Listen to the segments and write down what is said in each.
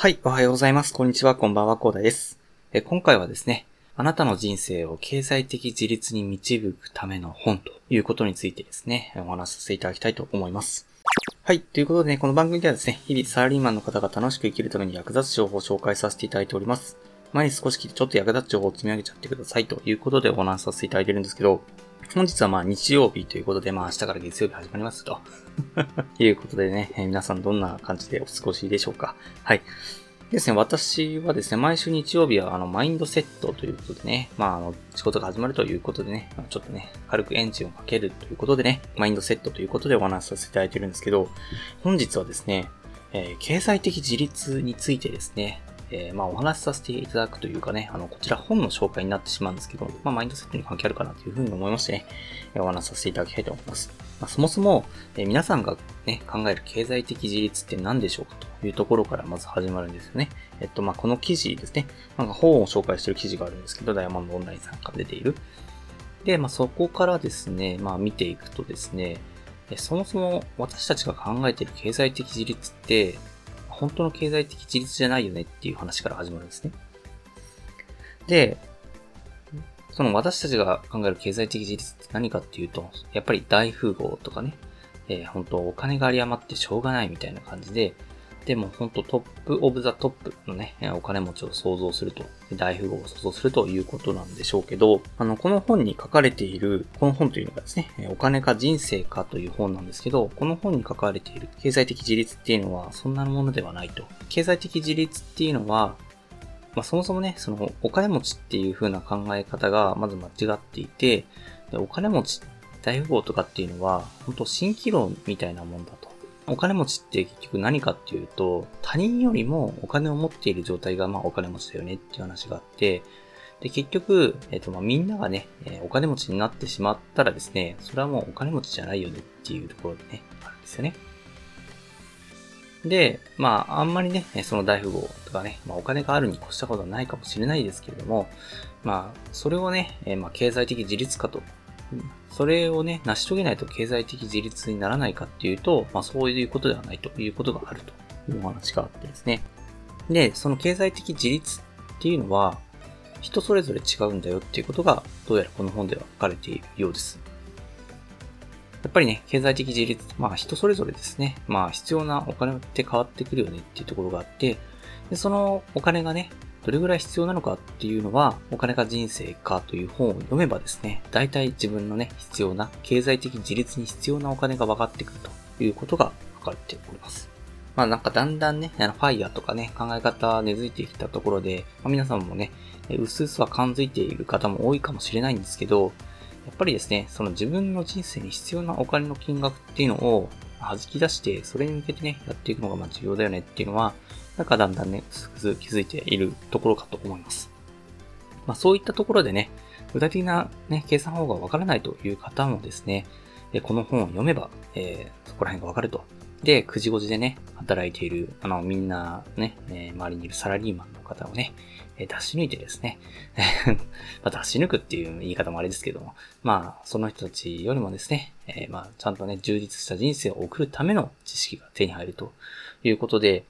はい、おはようございます。こんにちは、こんばんは、コーダです。え今回はですね、あなたの人生を経済的自立に導くための本ということについてですね、お話しさせていただきたいと思います。はい。ということでね、この番組ではですね、日々サラリーマンの方が楽しく生きるために役立つ情報を紹介させていただいております。前に少し聞いてちょっと役立つ情報を積み上げちゃってくださいということでお話しさせていただいてるんですけど、本日はまあ日曜日ということで、まあ明日から月曜日始まりますと。いうことでね、え皆さんどんな感じでお過ごしでしょうか。はい。ですね、私はですね、毎週日曜日はあの、マインドセットということでね、まあ、あの、仕事が始まるということでね、ちょっとね、軽くエンジンをかけるということでね、マインドセットということでお話しさせていただいてるんですけど、本日はですね、えー、経済的自立についてですね、えー、まあお話しさせていただくというかね、あの、こちら本の紹介になってしまうんですけど、まあマインドセットに関係あるかなというふうに思いましてね、お話しさせていただきたいと思います。まあ、そもそも、えー、皆さんがね、考える経済的自立って何でしょうかというところからまず始まるんですよね。えっと、まあこの記事ですね、なんか本を紹介してる記事があるんですけど、ダイヤモンドオンラインさんから出ている。で、まあそこからですね、まあ見ていくとですね、そもそも私たちが考えている経済的自立って、本当の経済的自立じゃないよねっていう話から始まるんですね。で、その私たちが考える経済的自立って何かっていうと、やっぱり大富豪とかね、えー、本当お金が有り余ってしょうがないみたいな感じで、でも本当 top of the top のね、お金持ちを想像すると、大富豪を想像するということなんでしょうけど、あの、この本に書かれている、この本というのがですね、お金か人生かという本なんですけど、この本に書かれている経済的自立っていうのはそんなものではないと。経済的自立っていうのは、まあ、そもそもね、そのお金持ちっていう風な考え方がまず間違っていて、でお金持ち、大富豪とかっていうのは、本当蜃気楼みたいなもんだと。お金持ちって結局何かっていうと、他人よりもお金を持っている状態がまあお金持ちだよねっていう話があって、で、結局、えっ、と、まあ、みんながね、えお金持ちになってしまったらですね、それはもうお金持ちじゃないよねっていうところでね、あるんですよね。で、まあ、あんまりね、その大富豪とかね、まあ、お金があるに越したことはないかもしれないですけれども、まあ、それをね、えまあ、経済的自立化とそれをね、成し遂げないと経済的自立にならないかっていうと、まあそういうことではないということがあるというお話があってですね。で、その経済的自立っていうのは、人それぞれ違うんだよっていうことが、どうやらこの本では書かれているようです。やっぱりね、経済的自立、まあ人それぞれですね。まあ必要なお金って変わってくるよねっていうところがあって、でそのお金がね、どれぐらい必要なのかっていうのは、お金か人生かという本を読めばですね、大体自分のね、必要な、経済的自立に必要なお金が分かってくるということが書かれております。まあなんかだんだんね、あの、ファイヤーとかね、考え方根付いてきたところで、まあ、皆さんもね、うすうすは感づいている方も多いかもしれないんですけど、やっぱりですね、その自分の人生に必要なお金の金額っていうのを弾き出して、それに向けてね、やっていくのがま重要だよねっていうのは、なんかだんだんね、気づいているところかと思います。まあそういったところでね、具体的なね、計算方法がわからないという方もですね、この本を読めば、えー、そこら辺がわかると。で、9時5時でね、働いている、あの、みんなね、えー、周りにいるサラリーマンの方をね、え出し抜いてですね、まあ、出し抜くっていう言い方もあれですけども、まあ、その人たちよりもですね、えー、まあ、ちゃんとね、充実した人生を送るための知識が手に入るということで、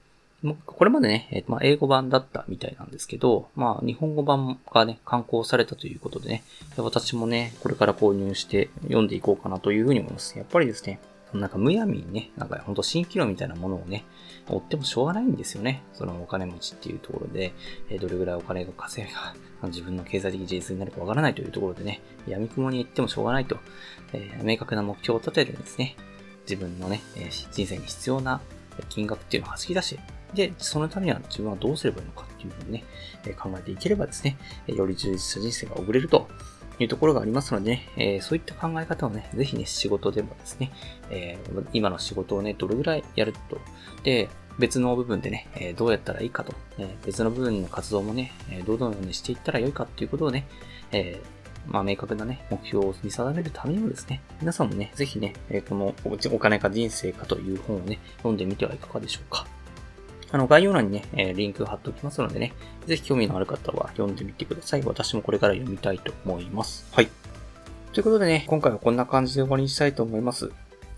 これまでね、えまあ、英語版だったみたいなんですけど、まあ、日本語版がね、刊行されたということでね、私もね、これから購入して読んでいこうかなというふうに思います。やっぱりですね、なんかむやみにね、なんかほんと蜃気楼みたいなものをね、追ってもしょうがないんですよね。そのお金持ちっていうところで、えどれぐらいお金が稼げが、自分の経済的自立になるかわからないというところでね、闇雲に行ってもしょうがないと、えー、明確な目標を立ててですね、自分のね、え人生に必要な金額っていうのを弾き出し、で、そのためには自分はどうすればいいのかっていうふうにね、考えていければですね、より充実した人生が送れると。いうところがありますので、ね、えー、そういった考え方をね、ぜひね、仕事でもですね、えー、今の仕事をね、どれぐらいやると。で、別の部分でね、え、どうやったらいいかと。え、別の部分の活動もね、え、どのようにしていったらよいかっていうことをね、え、まあ、明確なね、目標を見定めるためにもですね、皆さんもね、ぜひね、えこのお金か人生かという本をね、読んでみてはいかがでしょうか。あの、概要欄にね、えリンク貼っておきますのでね、ぜひ興味のある方は読んでみてください。私もこれから読みたいと思います。はい。ということでね、今回はこんな感じで終わりにしたいと思います。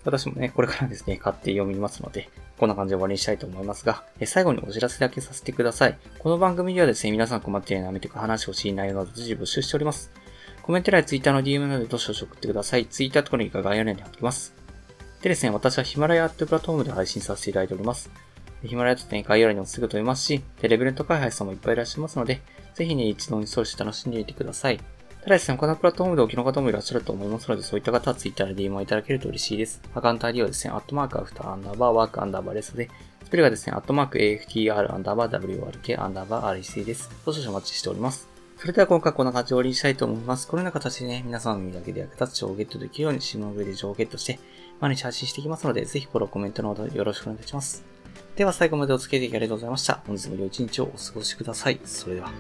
私もね、これからですね、買って読みますので、こんな感じで終わりにしたいと思いますが、え最後にお知らせだけさせてください。この番組ではですね、皆さん困っている悩みとか話を知り内容など随時募集しております。コメント欄や Twitter の DM などでどしどし送ってください。Twitter とかのリンクが概要欄に貼っておきます。でですね、私はヒマラヤってプラットフォームで配信させていただいております。ヒマラヤとね、概要欄にもすぐ飛びますし、テレブレント開発さんもいっぱいいらっしゃいますので、ぜひね、一度インストールして楽しんでみてください。ただですね、他のプラットフォームでお聴きの方もいらっしゃると思いますので、そういった方は Twitter で DM をいただけると嬉しいです。アカウント ID はですね、アットマーク after アンダーバー work アンダーバー rec で、スペルがですね、アットマーク AFTR アンダーバー WRK アンダーバー REC です。少々お待ちしております。それでは今回こんな感じで終わりにしたいと思います。このような形でね、皆さんの耳だけで役立つ情報をゲットできるように、シムの上で情報をゲットして、毎日発信していきますので、ぜひフォロー、コメントのほどよろしくお願いいたします。では最後までお付き合いありがとうございました。本日も良い一日をお過ごしください。それでは。